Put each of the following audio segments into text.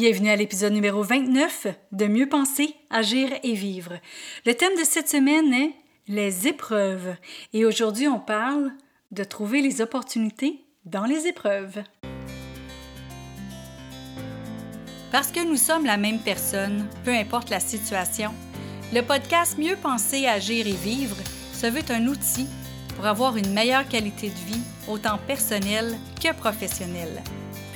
Bienvenue à l'épisode numéro 29 de Mieux penser, agir et vivre. Le thème de cette semaine est les épreuves. Et aujourd'hui, on parle de trouver les opportunités dans les épreuves. Parce que nous sommes la même personne, peu importe la situation, le podcast Mieux penser, agir et vivre se veut un outil pour avoir une meilleure qualité de vie, autant personnelle que professionnelle.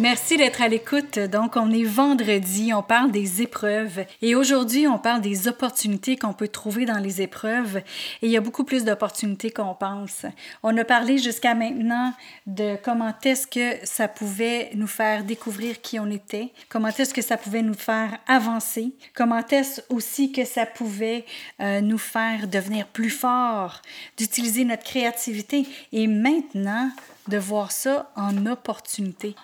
Merci d'être à l'écoute. Donc, on est vendredi, on parle des épreuves et aujourd'hui, on parle des opportunités qu'on peut trouver dans les épreuves et il y a beaucoup plus d'opportunités qu'on pense. On a parlé jusqu'à maintenant de comment est-ce que ça pouvait nous faire découvrir qui on était, comment est-ce que ça pouvait nous faire avancer, comment est-ce aussi que ça pouvait euh, nous faire devenir plus forts, d'utiliser notre créativité et maintenant de voir ça en opportunité.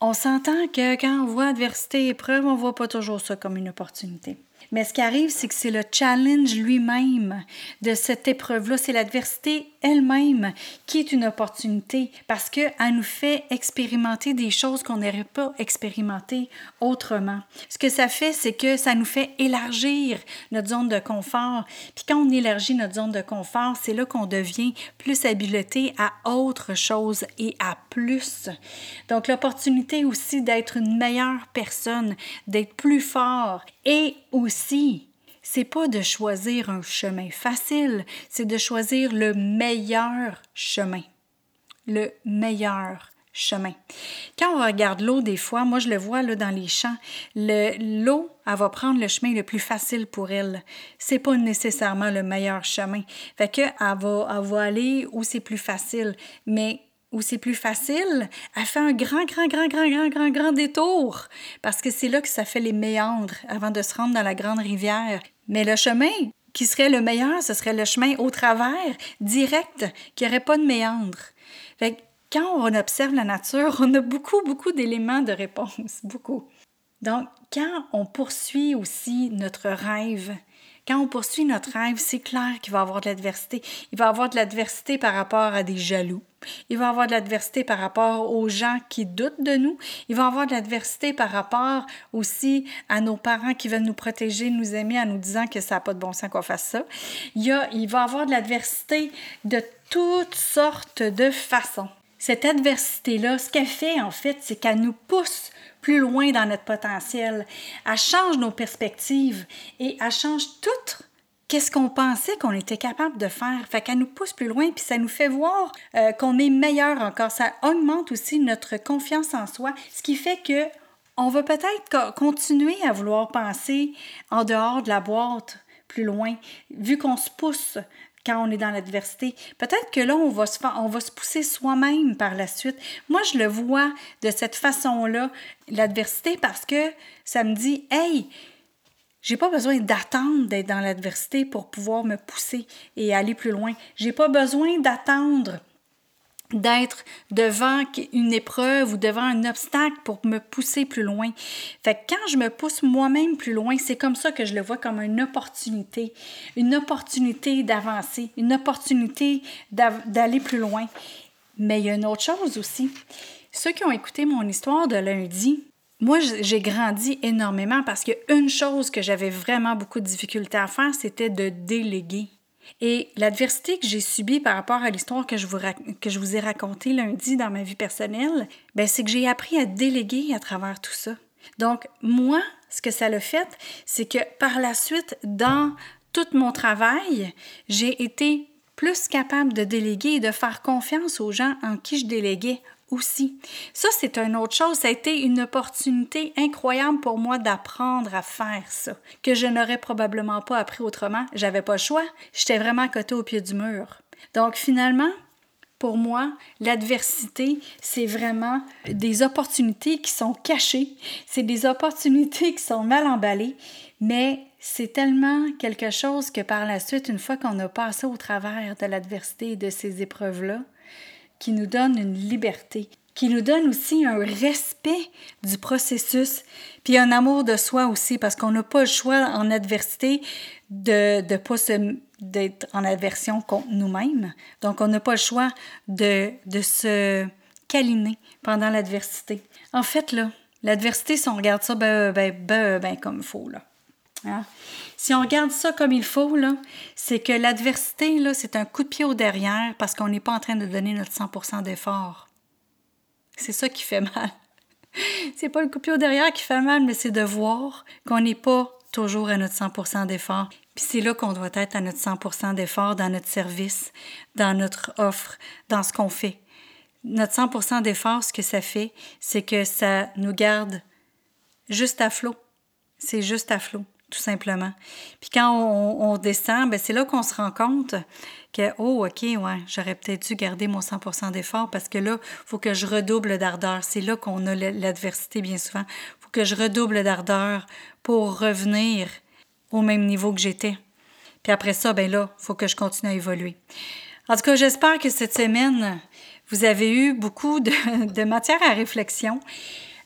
On s'entend que quand on voit adversité et épreuve, on voit pas toujours ça comme une opportunité. Mais ce qui arrive, c'est que c'est le challenge lui-même de cette épreuve-là, c'est l'adversité elle-même qui est une opportunité parce qu'elle nous fait expérimenter des choses qu'on n'aurait pas expérimentées autrement. Ce que ça fait, c'est que ça nous fait élargir notre zone de confort. Puis quand on élargit notre zone de confort, c'est là qu'on devient plus habilité à autre chose et à plus. Donc l'opportunité aussi d'être une meilleure personne, d'être plus fort et aussi c'est pas de choisir un chemin facile, c'est de choisir le meilleur chemin. Le meilleur chemin. Quand on regarde l'eau, des fois, moi je le vois là, dans les champs, l'eau, elle va prendre le chemin le plus facile pour elle. C'est pas nécessairement le meilleur chemin. Fait que elle va, elle va aller où c'est plus facile. Mais où c'est plus facile, elle fait un grand, grand, grand, grand, grand, grand, grand détour parce que c'est là que ça fait les méandres avant de se rendre dans la grande rivière. Mais le chemin qui serait le meilleur, ce serait le chemin au travers, direct, qui n'aurait pas de méandre. Fait quand on observe la nature, on a beaucoup, beaucoup d'éléments de réponse, beaucoup. Donc, quand on poursuit aussi notre rêve, quand on poursuit notre rêve, c'est clair qu'il va y avoir de l'adversité. Il va y avoir de l'adversité par rapport à des jaloux. Il va avoir de l'adversité par rapport aux gens qui doutent de nous. Il va avoir de l'adversité par rapport aussi à nos parents qui veulent nous protéger, nous aimer en nous disant que ça n'a pas de bon sens qu'on fasse ça. Il, y a, il va avoir de l'adversité de toutes sortes de façons. Cette adversité-là, ce qu'elle fait en fait, c'est qu'elle nous pousse plus loin dans notre potentiel. Elle change nos perspectives et elle change tout qu'est-ce qu'on pensait qu'on était capable de faire? Fait qu'elle nous pousse plus loin, puis ça nous fait voir euh, qu'on est meilleur encore. Ça augmente aussi notre confiance en soi, ce qui fait que on va peut-être continuer à vouloir penser en dehors de la boîte plus loin, vu qu'on se pousse quand on est dans l'adversité. Peut-être que là, on va se, on va se pousser soi-même par la suite. Moi, je le vois de cette façon-là, l'adversité, parce que ça me dit, hey, j'ai pas besoin d'attendre d'être dans l'adversité pour pouvoir me pousser et aller plus loin. J'ai pas besoin d'attendre d'être devant une épreuve ou devant un obstacle pour me pousser plus loin. Fait que quand je me pousse moi-même plus loin, c'est comme ça que je le vois comme une opportunité, une opportunité d'avancer, une opportunité d'aller plus loin. Mais il y a une autre chose aussi. Ceux qui ont écouté mon histoire de lundi, moi, j'ai grandi énormément parce qu'une chose que j'avais vraiment beaucoup de difficulté à faire, c'était de déléguer. Et l'adversité que j'ai subie par rapport à l'histoire que, je vous que je vous ai racontée lundi dans ma vie personnelle, ben, c'est que j'ai appris à déléguer à travers tout ça. Donc, moi, ce que ça l'a fait, c'est que par la suite, dans tout mon travail, j'ai été plus capable de déléguer et de faire confiance aux gens en qui je déléguais aussi. Ça, c'est une autre chose. Ça a été une opportunité incroyable pour moi d'apprendre à faire ça, que je n'aurais probablement pas appris autrement. J'avais pas le choix. J'étais vraiment côté au pied du mur. Donc, finalement, pour moi, l'adversité, c'est vraiment des opportunités qui sont cachées, c'est des opportunités qui sont mal emballées, mais c'est tellement quelque chose que par la suite, une fois qu'on a passé au travers de l'adversité et de ces épreuves-là, qui nous donne une liberté, qui nous donne aussi un respect du processus, puis un amour de soi aussi, parce qu'on n'a pas le choix en adversité de ne pas se d'être en aversion contre nous-mêmes. Donc, on n'a pas le choix de, de se câliner pendant l'adversité. En fait, là, l'adversité, si on regarde ça ben, ben, ben, ben comme il faut, là. Hein? Si on regarde ça comme il faut, c'est que l'adversité, c'est un coup de pied au derrière parce qu'on n'est pas en train de donner notre 100% d'effort. C'est ça qui fait mal. c'est pas le coup de pied au derrière qui fait mal, mais c'est de voir qu'on n'est pas toujours à notre 100% d'effort. Puis c'est là qu'on doit être à notre 100% d'effort dans notre service, dans notre offre, dans ce qu'on fait. Notre 100% d'effort, ce que ça fait, c'est que ça nous garde juste à flot. C'est juste à flot, tout simplement. Puis quand on, descend, ben c'est là qu'on se rend compte que, oh, OK, ouais, j'aurais peut-être dû garder mon 100% d'effort parce que là, il faut que je redouble d'ardeur. C'est là qu'on a l'adversité bien souvent. Il faut que je redouble d'ardeur pour revenir au même niveau que j'étais. Puis après ça, ben là, il faut que je continue à évoluer. En tout cas, j'espère que cette semaine, vous avez eu beaucoup de, matière à réflexion.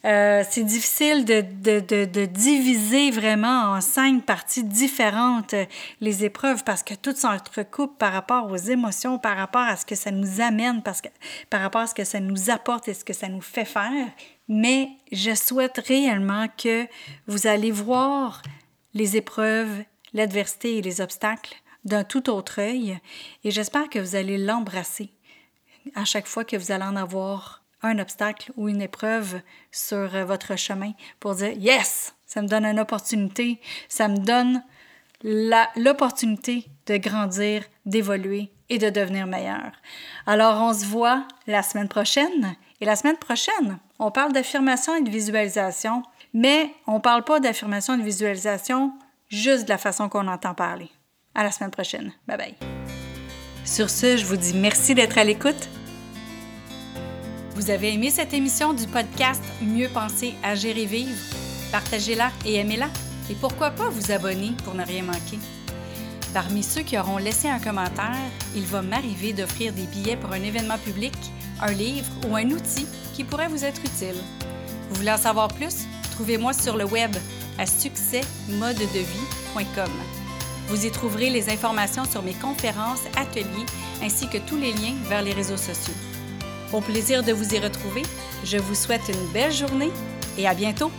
Euh, c'est difficile de, de, de, diviser vraiment en cinq parties différentes euh, les épreuves parce que tout s'entrecoupe par rapport aux émotions, par rapport à ce que ça nous amène, parce que, par rapport à ce que ça nous apporte et ce que ça nous fait faire. Mais je souhaite réellement que vous allez voir les épreuves, l'adversité et les obstacles d'un tout autre œil et j'espère que vous allez l'embrasser à chaque fois que vous allez en avoir un obstacle ou une épreuve sur euh, votre chemin pour dire Yes, ça me donne une opportunité, ça me donne l'opportunité de grandir, d'évoluer et de devenir meilleur. Alors, on se voit la semaine prochaine. Et la semaine prochaine, on parle d'affirmation et de visualisation. Mais on ne parle pas d'affirmation et de visualisation juste de la façon qu'on entend parler. À la semaine prochaine. Bye bye. Sur ce, je vous dis merci d'être à l'écoute. Vous avez aimé cette émission du podcast Mieux penser, agir et vivre? Partagez-la et aimez-la. Et pourquoi pas vous abonner pour ne rien manquer? Parmi ceux qui auront laissé un commentaire, il va m'arriver d'offrir des billets pour un événement public, un livre ou un outil qui pourrait vous être utile. Vous voulez en savoir plus? Trouvez-moi sur le web à succèsmodedevie.com. Vous y trouverez les informations sur mes conférences, ateliers ainsi que tous les liens vers les réseaux sociaux. Au plaisir de vous y retrouver, je vous souhaite une belle journée et à bientôt!